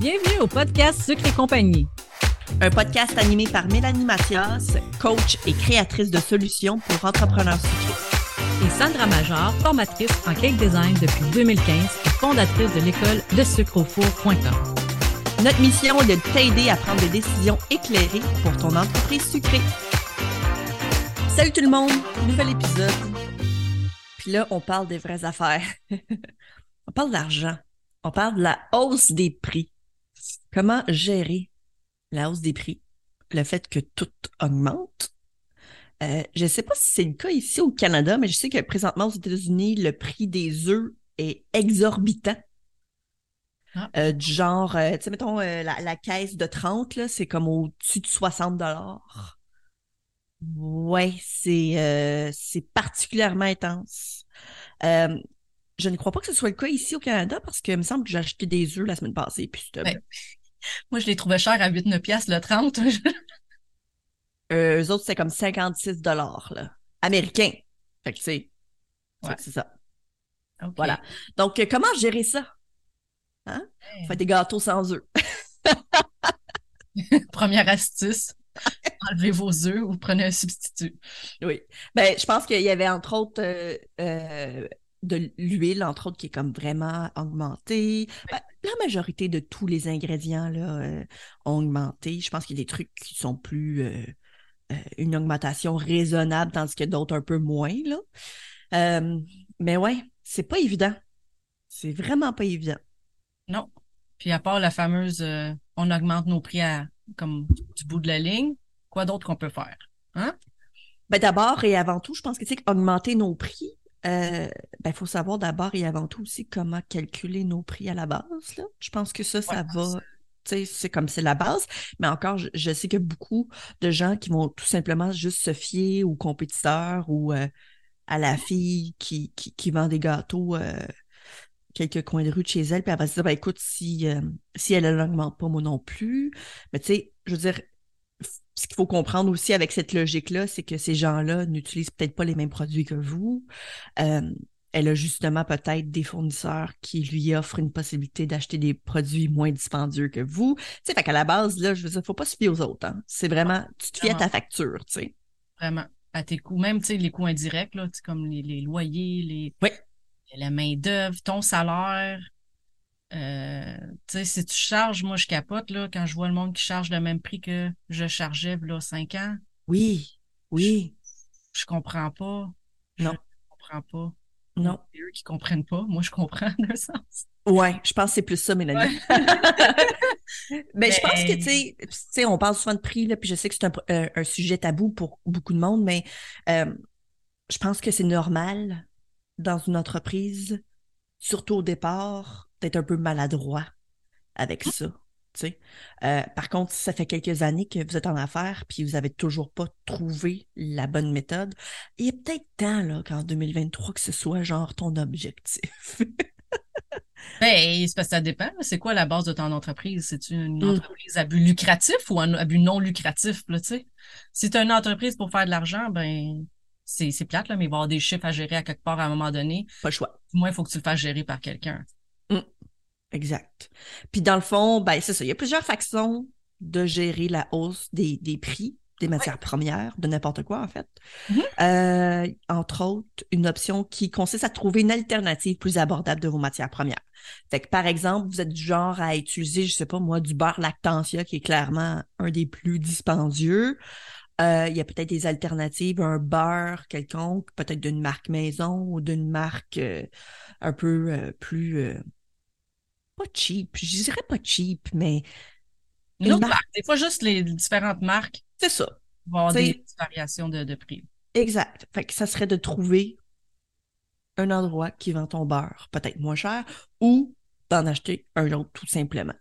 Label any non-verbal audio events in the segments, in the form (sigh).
Bienvenue au podcast Sucre et compagnie. Un podcast animé par Mélanie Mathias, coach et créatrice de solutions pour entrepreneurs sucrés. Et Sandra Major, formatrice en cake design depuis 2015 et fondatrice de l'école de sucreaufour.com. Notre mission est de t'aider à prendre des décisions éclairées pour ton entreprise sucrée. Salut tout le monde, nouvel épisode. Puis là, on parle des vraies affaires. (laughs) on parle d'argent. On parle de la hausse des prix. Comment gérer la hausse des prix? Le fait que tout augmente? Euh, je ne sais pas si c'est le cas ici au Canada, mais je sais que présentement aux États-Unis, le prix des œufs est exorbitant. Ah. Euh, du genre, euh, tu sais, mettons, la, caisse de 30, c'est comme au-dessus de 60 dollars. Ouais, c'est c'est particulièrement intense. Je ne crois pas que ce soit le cas ici au Canada parce que il me semble que j'ai acheté des œufs la semaine passée. Puis (laughs) Moi, je les trouvais chers à 8-9 piastres le 30. (laughs) euh, eux autres, c'est comme 56 dollars, là. Américains. Fait que, tu sais, c'est ça. Voilà. Donc, euh, comment gérer ça? Hein? Faites des gâteaux sans œufs. (laughs) Première astuce. Enlevez vos œufs ou prenez un substitut. Oui. Ben, je pense qu'il y avait entre autres euh, euh, de l'huile, entre autres, qui est comme vraiment augmentée. Ben, la majorité de tous les ingrédients là, euh, ont augmenté. Je pense qu'il y a des trucs qui sont plus euh, euh, une augmentation raisonnable, tandis que d'autres un peu moins. Là. mais ouais, c'est pas évident. C'est vraiment pas évident. Non. Puis à part la fameuse on augmente nos prix à comme du bout de la ligne, quoi d'autre qu'on peut faire? Hein? Ben d'abord et avant tout, je pense que c'est augmenter nos prix, euh, ben, faut savoir d'abord et avant tout aussi comment calculer nos prix à la base. Là. Je pense que ça, ça va. C'est comme c'est la base, mais encore, je, sais que beaucoup de gens qui vont tout simplement juste se fier aux compétiteurs ou euh, à la fille qui, qui, vend des gâteaux euh, quelques coins de rue de chez elle, puis elle va se dire ben, écoute, si, si elle n'augmente pas, moi non plus. Mais tu sais, je veux dire, ce qu'il faut comprendre aussi avec cette logique-là, c'est que ces gens-là n'utilisent peut-être pas les mêmes produits que vous. Euh, elle a justement peut-être des fournisseurs qui lui offrent une possibilité d'acheter des produits moins dispendieux que vous. Tu sais, fait qu'à la base, là, je veux dire, faut pas se fier aux autres. Hein. C'est vraiment, tu te fies à ta facture, tu sais. Vraiment. À tes coûts, même, tu sais, les coûts indirects, là, comme les, les loyers, les, oui. la main-d'œuvre, ton salaire, euh, tu sais, si tu charges, moi, je capote, là, quand je vois le monde qui charge le même prix que je chargeais, là, cinq ans. Oui, oui. Je, comprends pas. Non. Je comprends pas. Non. C'est eux qui comprennent pas. Moi, je comprends (laughs) d'un sens. Ouais, je pense que c'est plus ça, Mélanie. Mais, (laughs) je pense que, tu sais, on parle souvent de prix, là, puis je sais que c'est un, euh, un, sujet tabou pour beaucoup de monde, mais euh, je pense que c'est normal dans une entreprise, surtout au départ, d'être un peu maladroit avec ça. Euh, par contre, ça fait quelques années que vous êtes en affaires puis vous avez toujours pas trouvé la bonne méthode. Il y a peut-être temps là, qu'en 2023 que ce soit genre ton objectif. (laughs) ben, c'est parce que ça dépend. C'est quoi la base de ton entreprise? C'est une mm. entreprise à but lucratif ou un but non lucratif? Là, si tu as une entreprise pour faire de l'argent, ben c'est plate, là, mais il va y avoir des chiffres à gérer à quelque part à un moment donné. Pas le choix. Moi, il faut que tu le fasses gérer par quelqu'un. Exact. Puis dans le fond, ben c'est ça. Il y a plusieurs façons de gérer la hausse des, prix des matières premières, de n'importe quoi en fait. Mm-hmm. Euh, entre autres, une option qui consiste à trouver une alternative plus abordable de vos matières premières. Fait que par exemple, vous êtes du genre à utiliser, je sais pas moi, du beurre lactantia qui est clairement un des plus dispendieux. Euh, il y a peut-être des alternatives, un beurre quelconque, peut-être d'une marque maison ou d'une marque euh, un peu plus pas cheap. Je dirais pas cheap, mais. Une autre marque. Des fois, juste les différentes marques. C'est ça. Vont avoir des variations de, prix. Exact. Fait que ça serait de trouver un endroit qui vend ton beurre peut-être moins cher ou d'en acheter un autre tout simplement.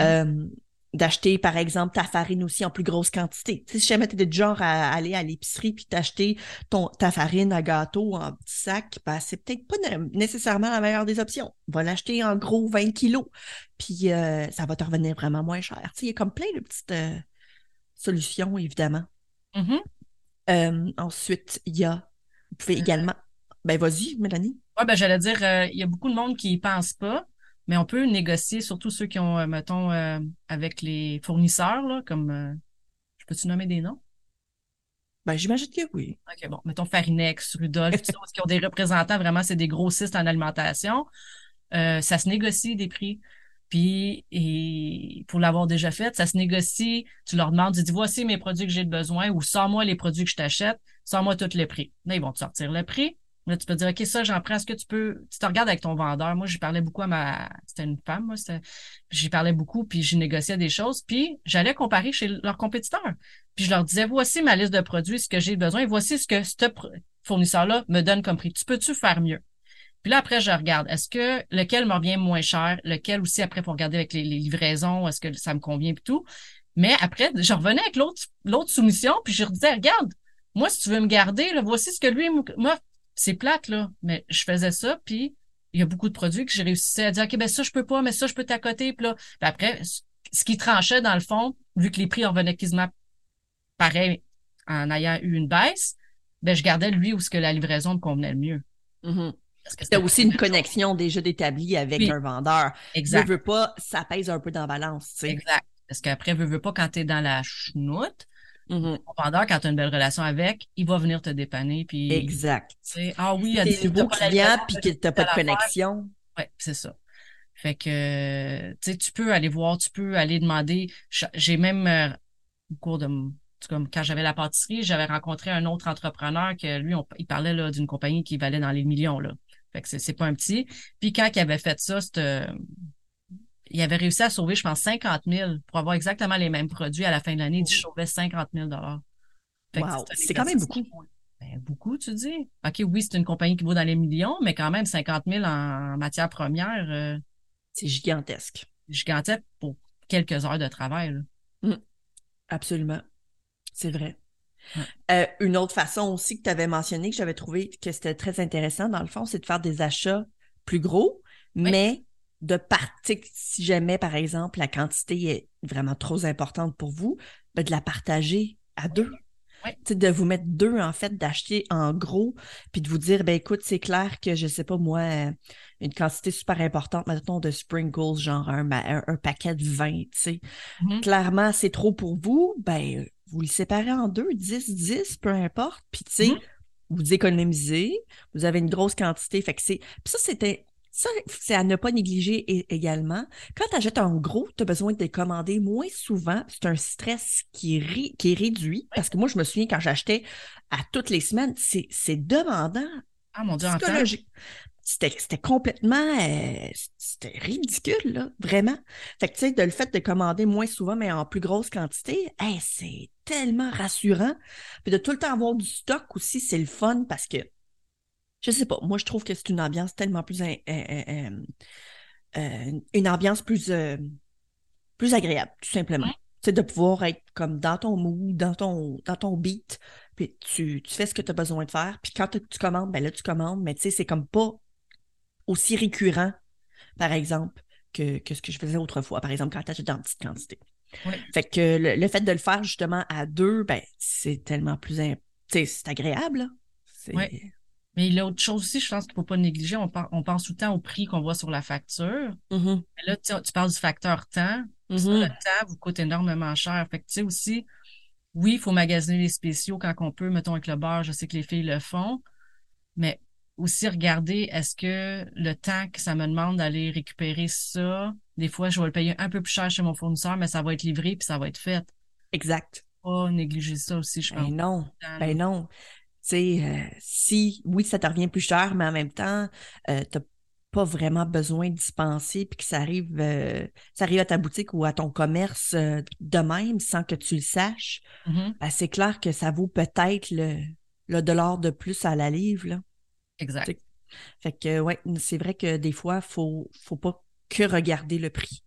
Euh, d'acheter, par exemple, ta farine aussi en plus grosse quantité. si jamais tu du genre à aller à l'épicerie puis t'acheter ton, ta farine à gâteau en petit sac, ben, c'est peut-être pas nécessairement la meilleure des options. Va l'acheter en gros 20 kilos, puis euh, ça va te revenir vraiment moins cher. Il y a comme plein de petites euh, solutions, évidemment. Mm-hmm. Euh, ensuite, il y a, vous pouvez également, ben vas-y, Mélanie. Oui, ben j'allais dire, il y a beaucoup de monde qui y pense pas, mais on peut négocier, surtout ceux qui ont, euh, mettons, euh, avec les fournisseurs, là, comme, euh, je peux-tu nommer des noms? Ben, j'imagine que oui. OK, bon, mettons Farinex, Rudolph, tout ça, ont des représentants, vraiment, c'est des grossistes en alimentation. ça se négocie des prix. Puis, et pour l'avoir déjà fait, ça se négocie. Tu leur demandes, tu dis, voici mes produits que j'ai besoin ou sors-moi les produits que je t'achète, sors-moi tous les prix. Là, ils vont te sortir le prix. Là, tu peux dire, OK, ça, j'en prends. Est-ce que tu peux. Tu te regardes avec ton vendeur? Moi, j'y parlais beaucoup à ma. C'était une femme, moi. J'y parlais beaucoup, puis je négociais des choses. Puis j'allais comparer chez leurs compétiteurs. Puis je leur disais, voici ma liste de produits, ce que j'ai besoin, voici ce que ce fournisseur-là me donne comme prix. Tu peux-tu faire mieux? Puis là, après, je regarde. Est-ce que lequel me revient moins cher? Lequel aussi, après, pour regarder avec les, livraisons, est-ce que ça me convient et tout? Mais après, je revenais avec l'autre, l'autre soumission, puis je disais, regarde, moi, si tu veux me garder, là, voici ce que lui moi, C'est plate, là. Mais je faisais ça, puis il y a beaucoup de produits que j'ai réussi à dire, OK, ben ça, je peux pas, mais ça, je peux t'accoter. Puis là, puis après, ce qui tranchait, dans le fond, vu que les prix revenaient quasiment pareil en ayant eu une baisse, ben je gardais lui où ce que la livraison me convenait le mieux. Mm-hmm. C'était aussi une connexion déjà établie avec un vendeur. Exact. Veux, veux pas, ça pèse un peu dans la balance. Tu sais. Exact. Parce qu'après, veux, veux pas, quand tu es dans la chenoute, mm vendeur, quand tu as une belle relation avec, il va venir te dépanner. Puis, exact. Ah oui, il a des nouveaux clients puis que tu n'as pas de connexion. Oui, c'est ça. Fait que, tu sais, tu peux aller voir, tu peux aller demander. J'ai même, euh, au cours de comme quand j'avais la pâtisserie, j'avais rencontré un autre entrepreneur que lui, il parlait d'une compagnie qui valait dans les millions. Là. Fait que c'est pas un petit. Puis quand il avait fait ça, il avait réussi à sauver, je pense, 50 000 pour avoir exactement les mêmes produits à la fin de l'année. Il sauvait 50 000 Wow, c'est quand même beaucoup. Ben, beaucoup, tu dis. OK, oui, c'est une compagnie qui vaut dans les millions, mais quand même 50 000 en matière première. Euh, c'est gigantesque. Gigantesque pour quelques heures de travail. Mmh. absolument. C'est vrai. Euh, une autre façon aussi que tu avais mentionné, que j'avais trouvé que c'était très intéressant, dans le fond, c'est de faire des achats plus gros, mais de partir, si jamais, par exemple, la quantité est vraiment trop importante pour vous, ben, de la partager à deux. De vous mettre deux, en fait, d'acheter en gros, puis de vous dire, ben écoute, c'est clair que, je sais pas moi, euh, une quantité super importante, maintenant de sprinkles, genre un, paquet de 20, tu sais. Mm-hmm. Clairement, c'est trop pour vous, ben vous le séparez en deux, 10, 10, peu importe. Puis, tu sais, mm-hmm. vous économisez, vous avez une grosse quantité. Fait que c'est. Puis ça, c'était. Ça, c'est à ne pas négliger également. Quand tu achètes en gros, tu as besoin de les commander moins souvent. C'est un stress qui est, qui est réduit. Parce que moi, je me souviens quand j'achetais à toutes les semaines, c'est demandant. Ah mon Dieu, c'était complètement euh, c'était ridicule là, vraiment. Fait que tu sais de le fait de commander moins souvent mais en plus grosse quantité, c'est tellement rassurant. Puis de tout le temps avoir du stock aussi, c'est le fun parce que je sais pas, moi je trouve que c'est une ambiance tellement plus euh, euh, une ambiance plus plus agréable tout simplement. C'est de pouvoir être comme dans ton mood, dans ton dans ton beat, puis tu, tu fais ce que tu as besoin de faire. Puis quand tu commandes, ben là, tu commandes, mais tu sais, c'est comme pas aussi récurrent, par exemple, que, que ce que je faisais autrefois, par exemple, quand tu dans petite quantité. Fait que le, fait de le faire justement à deux, ben, c'est tellement plus. C'est agréable. Oui. Mais l'autre chose aussi, je pense qu'il ne faut pas négliger, on, on, pense tout le temps au prix qu'on voit sur la facture. Mm-hmm. là, tu, parles du facteur temps. Mm-hmm. le temps vous coûte énormément cher. Fait que tu sais aussi, oui, il faut magasiner les spéciaux quand on peut, mettons avec le beurre, je sais que les filles le font, mais aussi regarder est-ce que le temps que ça me demande d'aller récupérer ça, des fois, je vais le payer un peu plus cher chez mon fournisseur, mais ça va être livré puis ça va être fait. Exact. Pas négliger ça aussi, je ben pense. Ben non, ben non. Tu sais, euh, si, oui, ça te revient plus cher, mais en même temps, euh, tu n'as pas vraiment besoin de dispenser puis que ça arrive, euh, ça arrive à ta boutique ou à ton commerce de même sans que tu le saches, mm-hmm. ben, c'est clair que ça vaut peut-être le, le dollar de plus à la livre. Là. Exact. Fait que, ouais, c'est vrai que des fois, il faut, faut pas que regarder le prix.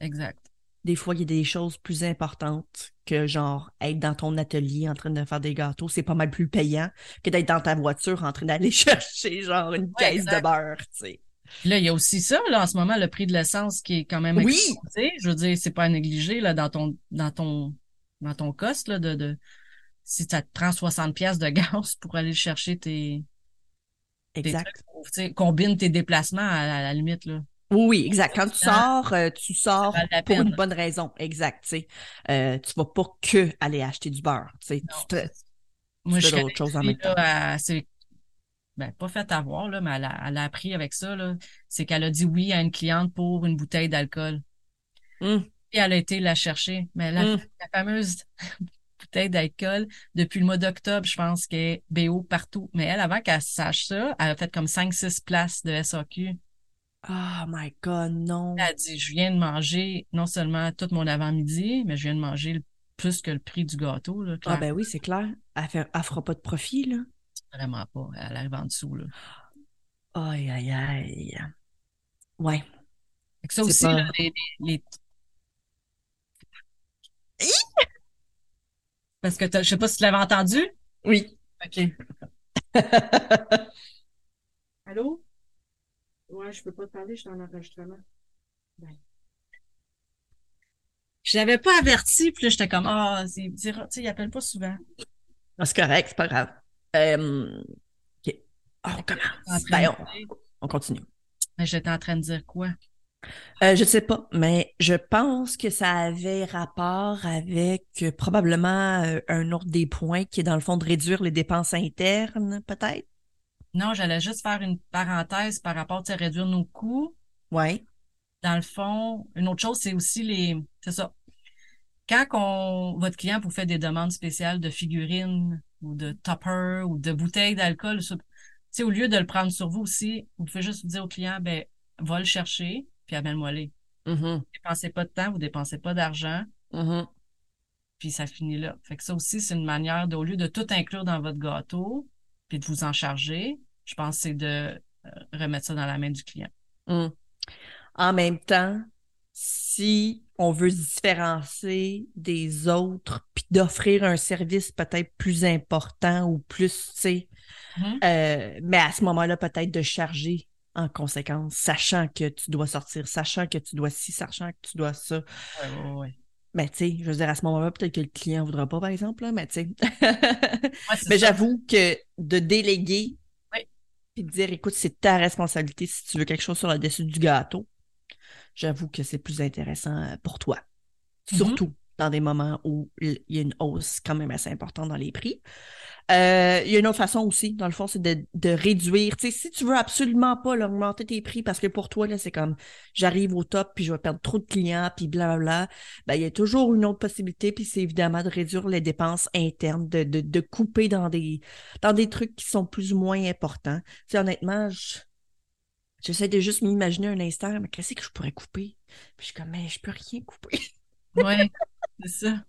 Exact. Des fois, il y a des choses plus importantes que, genre, être dans ton atelier en train de faire des gâteaux. C'est pas mal plus payant que d'être dans ta voiture en train d'aller (laughs) chercher, genre, une caisse de beurre, tu sais. Là, il y a aussi ça, là, en ce moment, le prix de l'essence qui est quand même oui. Je veux dire, c'est pas à négliger, là, dans ton, dans ton, dans ton cost, là, de, de, si ça te prend 60 pièces de gaz pour aller chercher tes, Exact. combine tes déplacements à, la limite. Là. Oui, oui, exact. Quand tu sors, euh, tu sors pour une bonne raison. Exact. Tu. Euh, tu vas pas que aller acheter du beurre. Tu tu te- Moi, fais je connais d'autres choses en une même fille, là, elle s'est- ben, pas fait avoir, là, mais elle a, elle a appris avec ça, là. C'est qu'elle a dit oui à une cliente pour une bouteille d'alcool. Hum, Et elle a été la chercher. Mais la, hum. la fameuse (laughs) bouteille d'alcool, depuis le mois d'octobre, je pense qu'elle est BO partout. Mais elle, avant qu'elle sache ça, elle a fait comme 5-6 places de SAQ. Oh my God, non. Elle a dit, je viens de manger non seulement tout mon avant-midi, mais je viens de manger plus que le prix du gâteau, là, Ah ben oui, c'est clair. Elle, fera pas de profit, là. Vraiment pas. Elle arrive en dessous, là. Aïe, aïe, aïe. Ouais. Ça aussi, pas- là, les, les- les- Parce que t'as- je sais pas si tu l'avais entendu. Oui. OK. (laughs) Allô? Ouais, je peux pas te parler, je suis en enregistrement. Ben. Je l'avais pas averti, puis là, j'étais comme, ah, c'est, c'est tu sais, il appelle pas souvent. Ah, c'est correct, c'est pas grave. Euh, OK. Ah, on En commence. Ben, on, continue. Mais j'étais en train de dire quoi? Euh, je sais pas, mais je pense que ça avait rapport avec euh, probablement euh, un autre des points qui est dans le fond de réduire les dépenses internes, peut-être. Non, j'allais juste faire une parenthèse par rapport, sais, réduire nos coûts. Ouais. Dans le fond, une autre chose, c'est aussi les, c'est ça. Quand on, votre client vous fait des demandes spéciales de figurines ou de topper ou de bouteilles d'alcool, ça- tu sais, au lieu de le prendre sur vous aussi, vous pouvez juste dire au client, ben, va le chercher, puis amène-moi les. Mhm, Dépensez pas de temps, vous dépensez pas d'argent, mhm. puis ça finit là. Fait que ça aussi, c'est une manière de, au lieu de tout inclure dans votre gâteau, puis de vous en charger, je pense que c'est de euh, remettre ça dans la main du client. Mm. En même temps, si on veut se différencier des autres, puis d'offrir un service peut-être plus important ou plus, tu sais, Mhm. euh, mais à ce moment-là, peut-être de charger en conséquence, sachant que tu dois sortir, sachant que tu dois ci, sachant que tu dois ça. Ouais, ouais, ouais. Mais tu sais, je veux dire, à ce moment-là, peut-être que le client ne voudra pas, par exemple, là, mais tu sais. (laughs) Mais j'avoue que de déléguer. Puis dire, écoute, c'est ta responsabilité si tu veux quelque chose sur le dessus du gâteau, j'avoue que c'est plus intéressant euh, pour toi. Mhm. Surtout dans des moments où il y a une hausse quand même assez importante dans les prix. Euh, il y a une autre façon aussi, dans le fond, c'est de, de réduire. Tu sais, si tu veux absolument pas augmenter tes prix parce que pour toi, là, c'est comme j'arrive au top puis je vais perdre trop de clients puis blablabla, ben, il y a toujours une autre possibilité, puis c'est évidemment de réduire les dépenses internes, de, de, de couper dans des, dans des trucs qui sont plus ou moins importants. Tu sais, honnêtement, je- j'essaie de juste m'imaginer un instant, mais qu'est-ce que je pourrais couper? Puis je suis comme, mais je peux rien couper. (laughs) Ouais, c'est ça.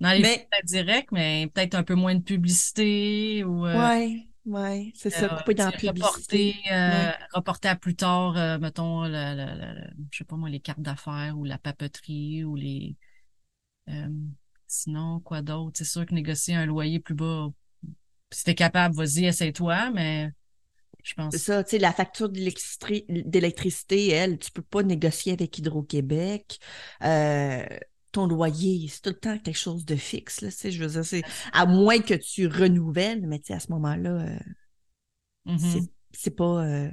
Dans les Mais- flux directs, mais peut-être un peu moins de publicité ou euh, Ouais, ouais, c'est ça, euh, couper dans la publicité. reporter, euh, Ouais. reporter à plus tard, euh, mettons, le, le- le- je sais pas moi, les cartes d'affaires ou la papeterie ou les euh, sinon, quoi d'autre? C'est sûr que négocier un loyer plus bas, si t'es capable, vas-y, essaie-toi, mais je pense C'est ça, tu sais, la facture d'électricité, d'électricité, elle, tu peux pas négocier avec Hydro-Québec. Euh, ton loyer, c'est tout le temps quelque chose de fixe, là, tu sais, je veux dire, c'est, à moins que tu renouvelles, mais tu sais, à ce moment-là, euh, Mhm. c'est, c'est pas, euh,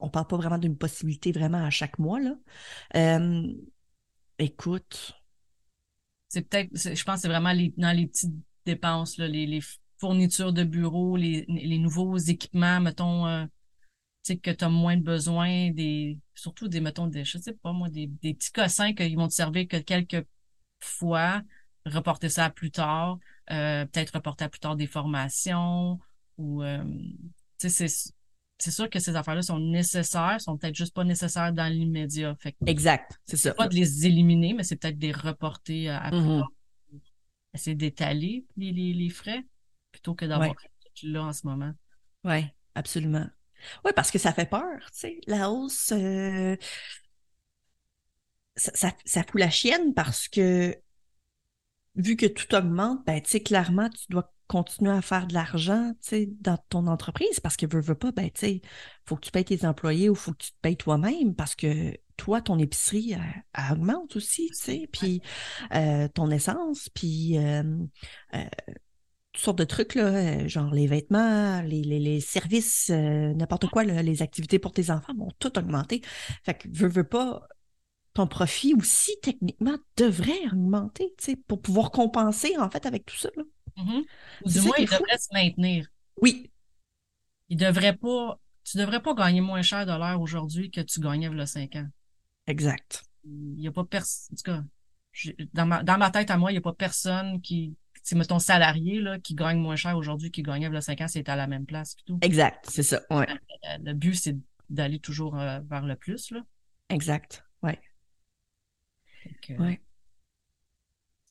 on parle pas vraiment d'une possibilité vraiment à chaque mois, là. Euh, écoute, C'est peut-être, je pense que c'est vraiment les, dans les petites dépenses, là, les, les fournitures de bureau, les, les nouveaux équipements, mettons, euh, sais, que tu as moins besoin, des, surtout des, mettons, des, je sais pas moi, des, des petits cossins qui vont te servir que quelques fois, reporter ça à plus tard, euh, peut-être reporter à plus tard des formations, ou, euh, tu sais, c'est, c'est sûr que ces affaires-là sont nécessaires, sont peut-être juste pas nécessaires dans l'immédiat. Fait exact, c'est ça. pas de les éliminer, mais c'est peut-être de les reporter à, à plus Mhm. tard. Essayer d'étaler les, les, les frais plutôt que d'avoir Ouais. tout là en ce moment. Oui, absolument. Oui, parce que ça fait peur, tu sais. La hausse, euh, ça, ça, ça fout la chienne parce que vu que tout augmente, ben, tu sais, clairement, tu dois continuer à faire de l'argent, tu sais, dans ton entreprise parce que veux, veux pas, ben, tu sais, faut que tu payes tes employés ou faut que tu te payes toi-même parce que toi, ton épicerie, elle, elle augmente aussi, tu sais, puis euh, ton essence, puis euh, euh, toutes sortes de trucs, là, euh, genre les vêtements, les, les, les services, euh, n'importe quoi, là, les activités pour tes enfants vont tout augmenter. Fait que veux, veux pas, ton profit aussi, techniquement, devrait augmenter, tu sais, pour pouvoir compenser, en fait, avec tout ça. Là. Mhm. Ou du moins, il devrait se maintenir. Oui, Il devrait pas, tu devrais pas gagner moins cher de l'heure aujourd'hui que tu gagnais il y a 5 ans. exact. Il y a pas personne, en tout cas, dans ma, dans ma tête à moi, il y a pas personne qui, c'est mettons salarié, là, qui gagne moins cher aujourd'hui qu'il gagnait il y a 5 ans, c'est à la même place tout. Exact, c'est ça. Ouais, Euh, Le but, c'est d'aller toujours euh, vers le plus, là. exact. Ouais. Fait que, Ouais.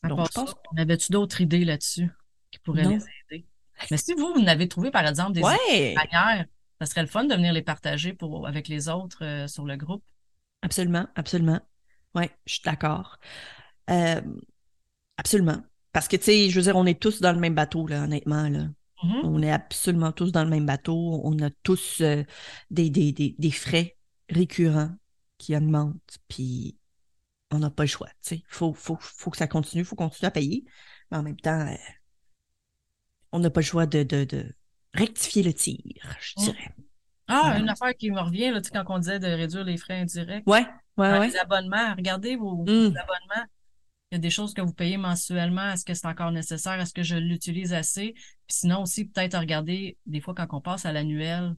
Donc, part je pense- ça, on avait-tu d'autres idées là-dessus qui pourraient Non. les aider? Mais si vous, vous n'avez trouvé, par exemple, des Ouais, manières, ça serait le fun de venir les partager pour, avec les autres euh, sur le groupe. absolument, absolument. Ouais, je suis d'accord. Euh, absolument. Parce que, tu sais, je veux dire, on est tous dans le même bateau, là, honnêtement, là. Mhm. On est absolument tous dans le même bateau. On a tous euh, des, des, des, des frais récurrents qui augmentent, puis on n'a pas le choix. Il faut, faut, faut que ça continue, il faut continuer à payer. Mais en même temps, euh, on n'a pas le choix de, de, de rectifier le tir, je Mm. dirais. Ah, Ouais. une affaire qui me revient, là, tu sais, quand on disait de réduire les frais indirects. Ouais, ouais, ouais. Les abonnements, regardez vos, Mm. vos abonnements. Il y a des choses que vous payez mensuellement. Est-ce que c'est encore nécessaire? Est-ce que je l'utilise assez? Puis sinon aussi, peut-être regarder, des fois, quand on passe à l'annuel,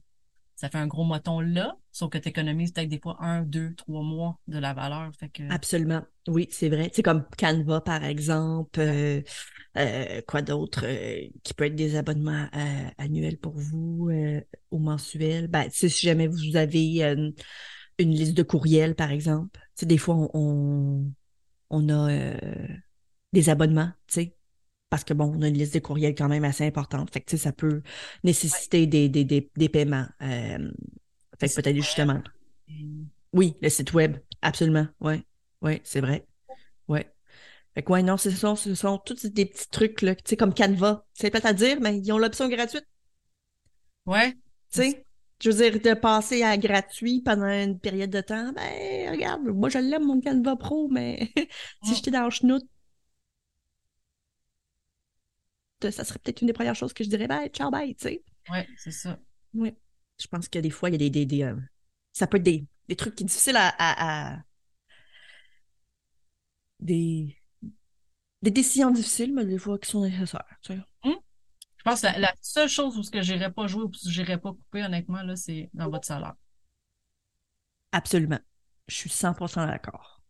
ça fait un gros moton là, sauf que tu économises peut-être des fois un, deux, trois mois de la valeur. Fait que, Absolument. Oui, c'est vrai. C'est comme Canva, par exemple. euh, euh, quoi d'autre euh, qui peut être des abonnements annuels pour vous ou mensuels? Ben, si jamais vous avez une liste de courriels, par exemple. Des fois, on, on, on a euh, des abonnements, tu sais. Parce que bon, on a une liste de courriels quand même assez importante. Fait que tu sais, ça peut nécessiter des, des, des, des paiements. Euh, fait que peut-être justement. Oui, le site web, absolument. Oui, oui, c'est vrai. Oui. Fait que, ouais, non, ce sont, ce sont tous des petits trucs, là, tu sais, comme Canva. C'est peut-être à dire, mais ils ont l'option gratuite, Ouais, tu sais? Je veux dire, de passer à gratuit pendant une période de temps, ben, regarde, moi, je l'aime, mon Canva Pro, mais (laughs) si j'étais dans le chenoute, ça serait peut-être une des premières choses que je dirais, ben, ciao, bye, tu sais. ouais, c'est ça. Oui. Je pense que des fois, il y a des, des, des, euh, ça peut être des, des trucs qui sont difficiles à, à- à- des, des décisions difficiles, mais des fois qui sont nécessaires. tu sais. Je pense que la, la seule chose où ce que j'irais pas jouer ou que j'irais pas couper, honnêtement, là, c'est dans votre salaire. Absolument. Je suis 100% d'accord.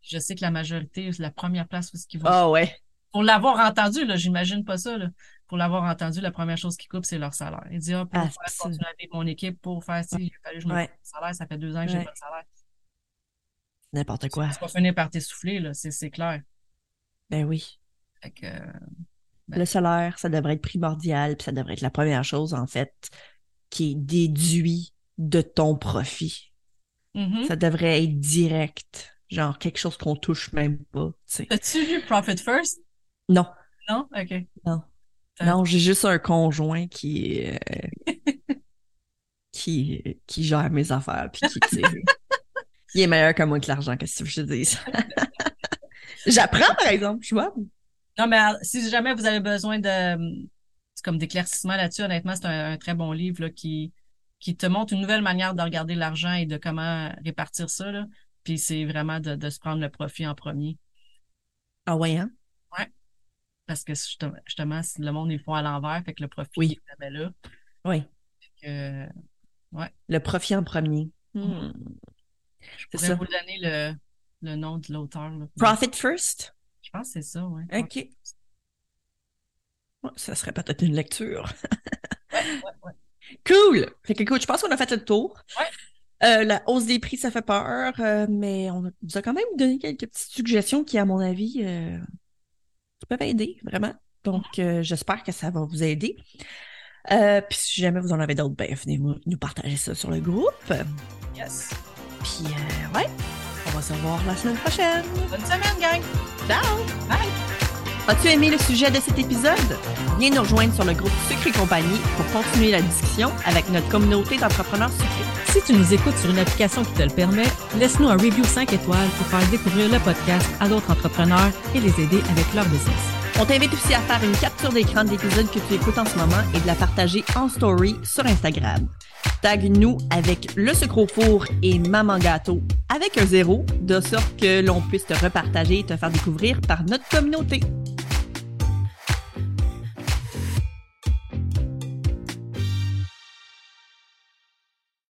Je sais que la majorité, c'est la première place où ce qu'ils vont Ah ouais. Pour l'avoir entendu, là, j'imagine pas ça, là. Pour l'avoir entendu, la première chose qu'ils coupent, c'est leur salaire. Ils disent, ah, pour Ah, faire continuer avec mon équipe, pour faire ci, il fallait que je me Ouais. salaire, ça fait deux ans que j'ai Ouais. pas de salaire. N'importe quoi. Tu vas finir par t'essouffler, là, c'est, c'est clair. Ben oui. Fait que, euh, Ben. Le salaire, ça devrait être primordial, puis ça devrait être la première chose, en fait, qui est déduit de ton profit. mhm. Ça devrait être direct. Genre quelque chose qu'on touche même pas. As-tu lu Profit First? Non. Non? OK. Non. Euh. Non, j'ai juste un conjoint qui euh, qui qui gère mes affaires puis qui (laughs) il est meilleur que moi que l'argent, qu'est-ce que je te dise? (laughs) J'apprends par exemple, tu vois. Non, mais euh, si jamais vous avez besoin de, c'est comme d'éclaircissement là-dessus, honnêtement, c'est un, un très bon livre, là, qui, qui te montre une nouvelle manière de regarder l'argent et de comment répartir ça, là. Puis c'est vraiment de, de se prendre le profit en premier. Ah ouais hein? Parce que justement, si le monde, ils le font à l'envers, fait que le profit Oui. est jamais là. Oui. Fait que, Le profit en premier. Hmm. Mhm. je pourrais ça. vous donner le, le nom de l'auteur. Profit first? Je pense que c'est ça, ouais. OK. Ouais, ça serait peut-être une lecture. Ouais, ouais. Cool! Fait que écoute, je pense qu'on a fait le tour. Euh, la hausse des prix, ça fait peur, euh, mais on nous a quand même donné quelques petites suggestions qui, à mon avis, euh, peuvent aider, vraiment. Donc, j'espère que ça va vous aider. Puis si jamais vous en avez d'autres, ben venez nous partager ça sur le groupe. Yes. Puis, euh, ouais, va se revoir la semaine prochaine. Bonne semaine, gang! Ciao! Bye! As-tu aimé le sujet de cet épisode? Viens nous rejoindre sur le groupe Sucre et compagnie pour continuer la discussion avec notre communauté d'entrepreneurs sucrés. Si tu nous écoutes sur une application qui te le permet, laisse-nous un review 5 étoiles pour faire découvrir le podcast à d'autres entrepreneurs et les aider avec leur business. On t'invite aussi à faire une capture d'écran de l'épisode que tu écoutes en ce moment et de la partager en story sur Instagram. Tag nous avec le sucre au four et maman gâteau avec un zéro, de sorte que l'on puisse te repartager et te faire découvrir par notre communauté.